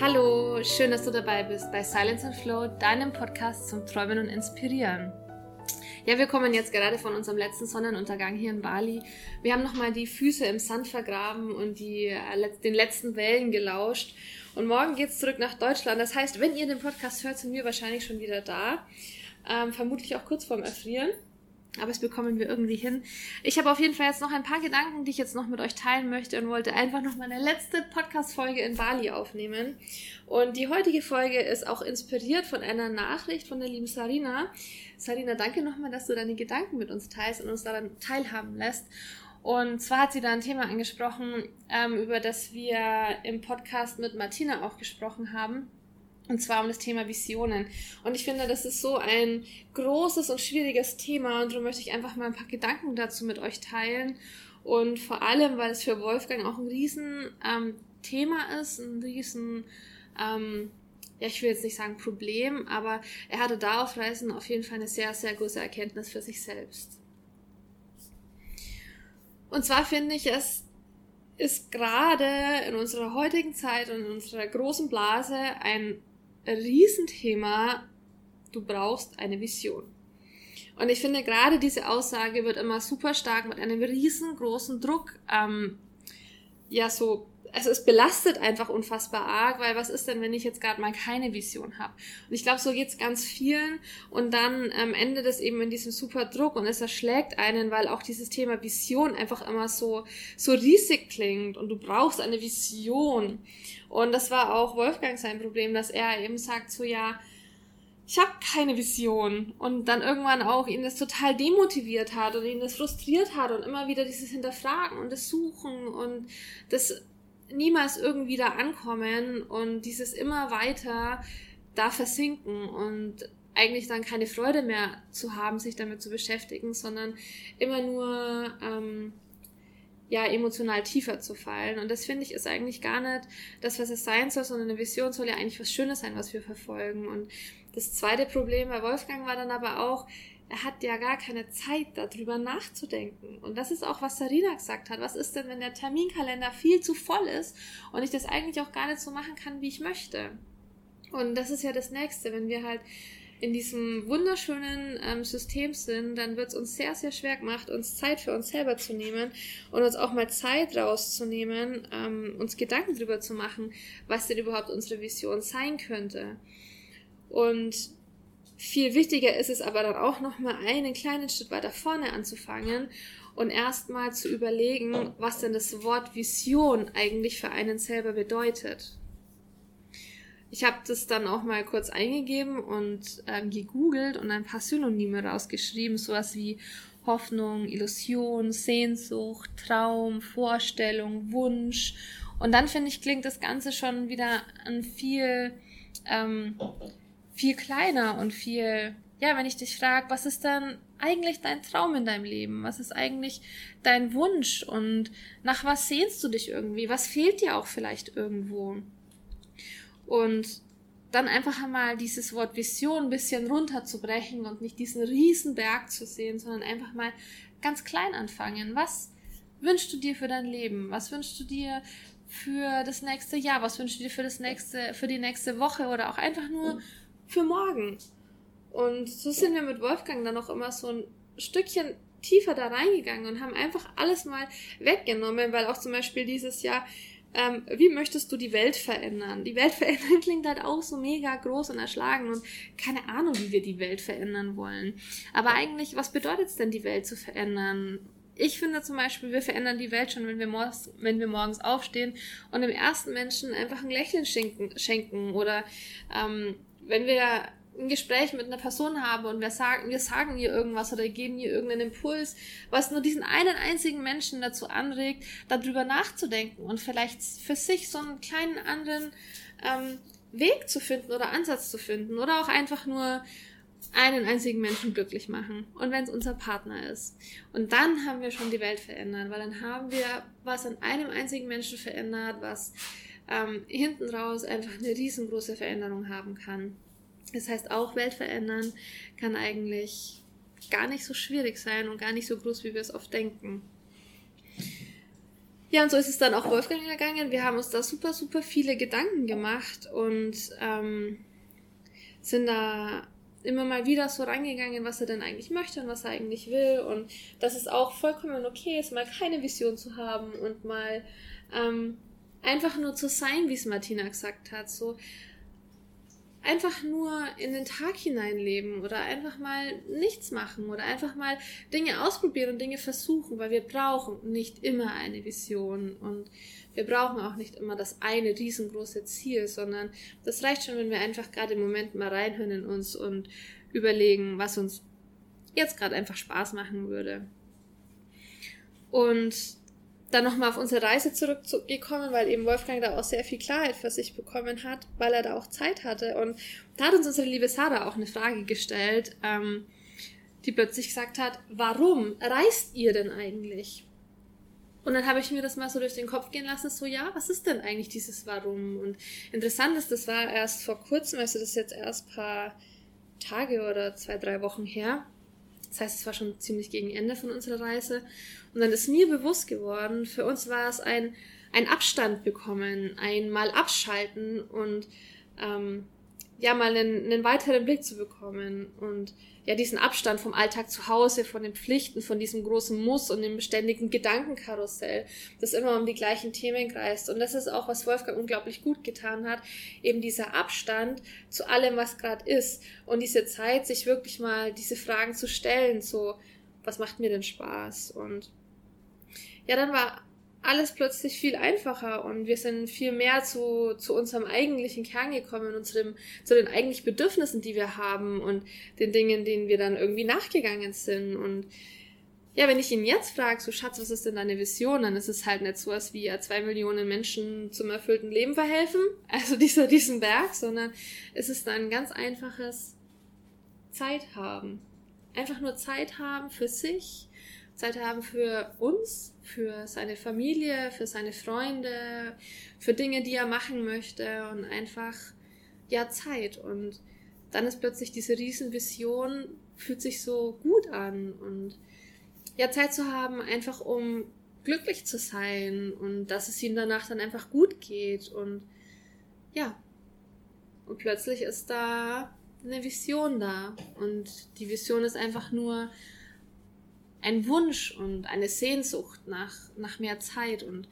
Hallo, schön, dass du dabei bist bei Silence and Flow, deinem Podcast zum Träumen und Inspirieren. Ja, wir kommen jetzt gerade von unserem letzten Sonnenuntergang hier in Bali. Wir haben nochmal die Füße im Sand vergraben und die, äh, den letzten Wellen gelauscht. Und morgen geht's zurück nach Deutschland. Das heißt, wenn ihr den Podcast hört, sind wir wahrscheinlich schon wieder da. Ähm, vermutlich auch kurz vorm Erfrieren. Aber das bekommen wir irgendwie hin. Ich habe auf jeden Fall jetzt noch ein paar Gedanken, die ich jetzt noch mit euch teilen möchte und wollte einfach noch meine letzte Podcast-Folge in Bali aufnehmen. Und die heutige Folge ist auch inspiriert von einer Nachricht von der lieben Sarina. Sarina, danke nochmal, dass du deine Gedanken mit uns teilst und uns daran teilhaben lässt. Und zwar hat sie da ein Thema angesprochen, ähm, über das wir im Podcast mit Martina auch gesprochen haben. Und zwar um das Thema Visionen. Und ich finde, das ist so ein großes und schwieriges Thema. Und darum möchte ich einfach mal ein paar Gedanken dazu mit euch teilen. Und vor allem, weil es für Wolfgang auch ein riesen ähm, ist, ein riesen, ähm, ja, ich will jetzt nicht sagen Problem, aber er hatte da auf Reisen auf jeden Fall eine sehr, sehr große Erkenntnis für sich selbst. Und zwar finde ich es ist gerade in unserer heutigen Zeit und in unserer großen Blase ein Riesenthema, du brauchst eine Vision. Und ich finde, gerade diese Aussage wird immer super stark mit einem riesengroßen Druck, ähm, ja, so, also es belastet einfach unfassbar arg, weil was ist denn, wenn ich jetzt gerade mal keine Vision habe? Und ich glaube, so geht's ganz vielen und dann ähm, endet es eben in diesem super Druck und es erschlägt einen, weil auch dieses Thema Vision einfach immer so, so riesig klingt und du brauchst eine Vision. Und das war auch Wolfgang sein Problem, dass er eben sagt so, ja, ich habe keine Vision. Und dann irgendwann auch ihn das total demotiviert hat und ihn das frustriert hat und immer wieder dieses Hinterfragen und das Suchen und das niemals irgendwie da ankommen und dieses immer weiter da versinken und eigentlich dann keine Freude mehr zu haben, sich damit zu beschäftigen, sondern immer nur ähm, ja, emotional tiefer zu fallen. Und das finde ich ist eigentlich gar nicht das, was es sein soll, sondern eine Vision soll ja eigentlich was Schönes sein, was wir verfolgen. Und das zweite Problem bei Wolfgang war dann aber auch, er hat ja gar keine Zeit, darüber nachzudenken. Und das ist auch, was Sarina gesagt hat. Was ist denn, wenn der Terminkalender viel zu voll ist und ich das eigentlich auch gar nicht so machen kann, wie ich möchte? Und das ist ja das Nächste, wenn wir halt in diesem wunderschönen ähm, System sind, dann wird es uns sehr, sehr schwer gemacht, uns Zeit für uns selber zu nehmen und uns auch mal Zeit rauszunehmen, ähm, uns Gedanken darüber zu machen, was denn überhaupt unsere Vision sein könnte. Und viel wichtiger ist es aber dann auch nochmal einen kleinen Schritt weiter vorne anzufangen und erstmal zu überlegen, was denn das Wort Vision eigentlich für einen selber bedeutet. Ich habe das dann auch mal kurz eingegeben und ähm, gegoogelt und ein paar Synonyme rausgeschrieben, sowas wie Hoffnung, Illusion, Sehnsucht, Traum, Vorstellung, Wunsch. Und dann finde ich, klingt das Ganze schon wieder ein viel, ähm, viel kleiner und viel, ja, wenn ich dich frage, was ist dann eigentlich dein Traum in deinem Leben? Was ist eigentlich dein Wunsch? Und nach was sehnst du dich irgendwie? Was fehlt dir auch vielleicht irgendwo? Und dann einfach einmal dieses Wort Vision ein bisschen runterzubrechen und nicht diesen riesen Berg zu sehen, sondern einfach mal ganz klein anfangen. Was wünschst du dir für dein Leben? Was wünschst du dir für das nächste Jahr? Was wünschst du dir für das nächste, für die nächste Woche oder auch einfach nur für morgen? Und so sind wir mit Wolfgang dann auch immer so ein Stückchen tiefer da reingegangen und haben einfach alles mal weggenommen, weil auch zum Beispiel dieses Jahr ähm, wie möchtest du die Welt verändern? Die Welt verändern klingt halt auch so mega groß und erschlagen und keine Ahnung, wie wir die Welt verändern wollen. Aber eigentlich, was bedeutet es denn, die Welt zu verändern? Ich finde zum Beispiel, wir verändern die Welt schon, wenn wir, morgens, wenn wir morgens aufstehen und dem ersten Menschen einfach ein Lächeln schenken, schenken oder ähm, wenn wir ein Gespräch mit einer Person habe und wir sagen, wir sagen ihr irgendwas oder geben ihr irgendeinen Impuls, was nur diesen einen einzigen Menschen dazu anregt, darüber nachzudenken und vielleicht für sich so einen kleinen anderen ähm, Weg zu finden oder Ansatz zu finden oder auch einfach nur einen einzigen Menschen glücklich machen. Und wenn es unser Partner ist. Und dann haben wir schon die Welt verändert, weil dann haben wir was an einem einzigen Menschen verändert, was ähm, hinten raus einfach eine riesengroße Veränderung haben kann. Das heißt, auch Welt verändern kann eigentlich gar nicht so schwierig sein und gar nicht so groß, wie wir es oft denken. Ja, und so ist es dann auch Wolfgang ergangen. Wir haben uns da super, super viele Gedanken gemacht und ähm, sind da immer mal wieder so rangegangen, was er denn eigentlich möchte und was er eigentlich will. Und dass es auch vollkommen okay ist, mal keine Vision zu haben und mal ähm, einfach nur zu sein, wie es Martina gesagt hat. So einfach nur in den Tag hineinleben oder einfach mal nichts machen oder einfach mal Dinge ausprobieren und Dinge versuchen, weil wir brauchen nicht immer eine Vision und wir brauchen auch nicht immer das eine riesengroße Ziel, sondern das reicht schon, wenn wir einfach gerade im Moment mal reinhören in uns und überlegen, was uns jetzt gerade einfach Spaß machen würde. Und dann nochmal auf unsere Reise zurückgekommen, weil eben Wolfgang da auch sehr viel Klarheit für sich bekommen hat, weil er da auch Zeit hatte. Und da hat uns unsere liebe Sarah auch eine Frage gestellt, ähm, die plötzlich gesagt hat, warum reist ihr denn eigentlich? Und dann habe ich mir das mal so durch den Kopf gehen lassen, so ja, was ist denn eigentlich dieses Warum? Und interessant ist, das war erst vor kurzem, also das ist jetzt erst paar Tage oder zwei, drei Wochen her. Das heißt, es war schon ziemlich gegen Ende von unserer Reise. Und dann ist mir bewusst geworden, für uns war es ein, ein Abstand bekommen, ein mal abschalten und ähm, ja, mal einen, einen weiteren Blick zu bekommen und ja, diesen Abstand vom Alltag zu Hause, von den Pflichten, von diesem großen Muss und dem beständigen Gedankenkarussell, das immer um die gleichen Themen kreist. Und das ist auch, was Wolfgang unglaublich gut getan hat, eben dieser Abstand zu allem, was gerade ist und diese Zeit, sich wirklich mal diese Fragen zu stellen, so, was macht mir denn Spaß? Und ja, dann war alles plötzlich viel einfacher und wir sind viel mehr zu, zu unserem eigentlichen Kern gekommen und zu, dem, zu den eigentlichen Bedürfnissen, die wir haben und den Dingen, denen wir dann irgendwie nachgegangen sind. Und ja, wenn ich ihn jetzt frage, so Schatz, was ist denn deine Vision, dann ist es halt nicht so was wie ja, zwei Millionen Menschen zum erfüllten Leben verhelfen, also dieser, diesen Berg, sondern es ist ein ganz einfaches Zeit haben. Einfach nur Zeit haben für sich, Zeit haben für uns, für seine Familie, für seine Freunde, für Dinge, die er machen möchte und einfach, ja, Zeit. Und dann ist plötzlich diese Riesenvision, fühlt sich so gut an und ja, Zeit zu haben, einfach um glücklich zu sein und dass es ihm danach dann einfach gut geht und ja. Und plötzlich ist da eine Vision da und die Vision ist einfach nur ein Wunsch und eine Sehnsucht nach, nach mehr Zeit. Und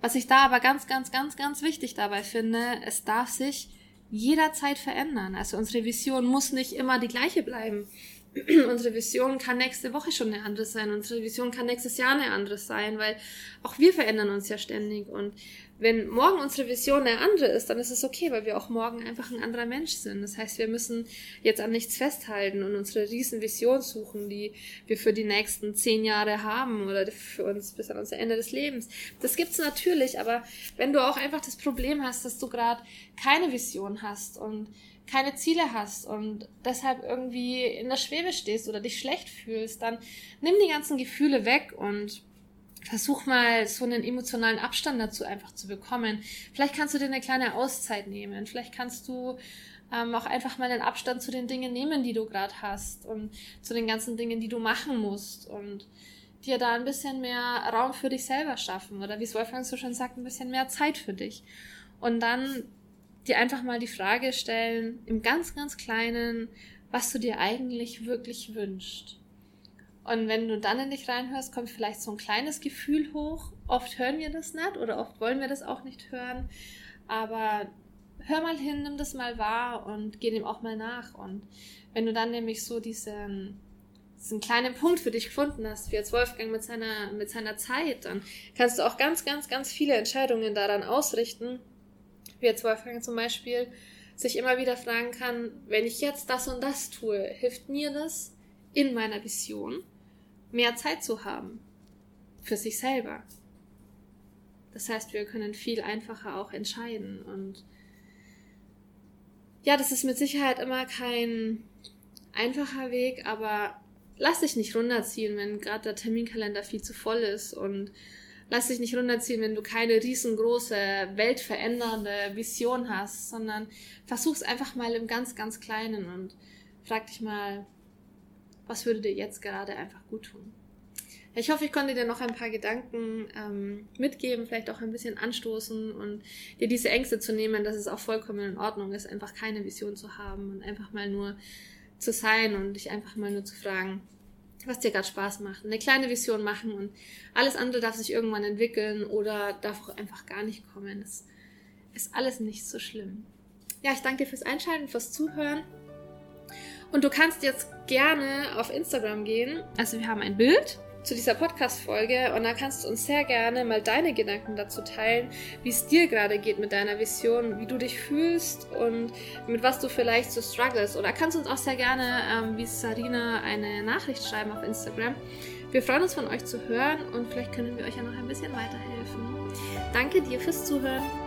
was ich da aber ganz, ganz, ganz, ganz wichtig dabei finde, es darf sich jederzeit verändern. Also unsere Vision muss nicht immer die gleiche bleiben. unsere Vision kann nächste Woche schon eine andere sein. Unsere Vision kann nächstes Jahr eine andere sein, weil auch wir verändern uns ja ständig. Und wenn morgen unsere Vision eine andere ist, dann ist es okay, weil wir auch morgen einfach ein anderer Mensch sind. Das heißt, wir müssen jetzt an nichts festhalten und unsere riesen Vision suchen, die wir für die nächsten zehn Jahre haben oder für uns bis an unser Ende des Lebens. Das gibt's natürlich, aber wenn du auch einfach das Problem hast, dass du gerade keine Vision hast und keine Ziele hast und deshalb irgendwie in der Schwebe stehst oder dich schlecht fühlst, dann nimm die ganzen Gefühle weg und versuch mal so einen emotionalen Abstand dazu einfach zu bekommen. Vielleicht kannst du dir eine kleine Auszeit nehmen. Vielleicht kannst du ähm, auch einfach mal einen Abstand zu den Dingen nehmen, die du gerade hast und zu den ganzen Dingen, die du machen musst und dir da ein bisschen mehr Raum für dich selber schaffen oder wie es Wolfgang so schon sagt, ein bisschen mehr Zeit für dich. Und dann dir einfach mal die Frage stellen, im ganz, ganz kleinen, was du dir eigentlich wirklich wünschst. Und wenn du dann in dich reinhörst, kommt vielleicht so ein kleines Gefühl hoch. Oft hören wir das nicht oder oft wollen wir das auch nicht hören. Aber hör mal hin, nimm das mal wahr und geh dem auch mal nach. Und wenn du dann nämlich so diesen, diesen kleinen Punkt für dich gefunden hast, wie jetzt Wolfgang mit seiner, mit seiner Zeit, dann kannst du auch ganz, ganz, ganz viele Entscheidungen daran ausrichten. Wie jetzt Wolfgang zum Beispiel sich immer wieder fragen kann, wenn ich jetzt das und das tue, hilft mir das in meiner Vision? mehr Zeit zu haben für sich selber. Das heißt, wir können viel einfacher auch entscheiden und ja, das ist mit Sicherheit immer kein einfacher Weg, aber lass dich nicht runterziehen, wenn gerade der Terminkalender viel zu voll ist und lass dich nicht runterziehen, wenn du keine riesengroße, weltverändernde Vision hast, sondern versuch's einfach mal im ganz, ganz Kleinen und frag dich mal, was würde dir jetzt gerade einfach gut tun? Ich hoffe, ich konnte dir noch ein paar Gedanken ähm, mitgeben, vielleicht auch ein bisschen anstoßen und dir diese Ängste zu nehmen, dass es auch vollkommen in Ordnung ist, einfach keine Vision zu haben und einfach mal nur zu sein und dich einfach mal nur zu fragen, was dir gerade Spaß macht. Eine kleine Vision machen und alles andere darf sich irgendwann entwickeln oder darf auch einfach gar nicht kommen. Das ist alles nicht so schlimm. Ja, ich danke dir fürs Einschalten, fürs Zuhören. Und du kannst jetzt gerne auf Instagram gehen. Also wir haben ein Bild zu dieser Podcast-Folge und da kannst du uns sehr gerne mal deine Gedanken dazu teilen, wie es dir gerade geht mit deiner Vision, wie du dich fühlst und mit was du vielleicht so struggles. Oder kannst du uns auch sehr gerne, ähm, wie Sarina, eine Nachricht schreiben auf Instagram. Wir freuen uns von euch zu hören und vielleicht können wir euch ja noch ein bisschen weiterhelfen. Danke dir fürs Zuhören.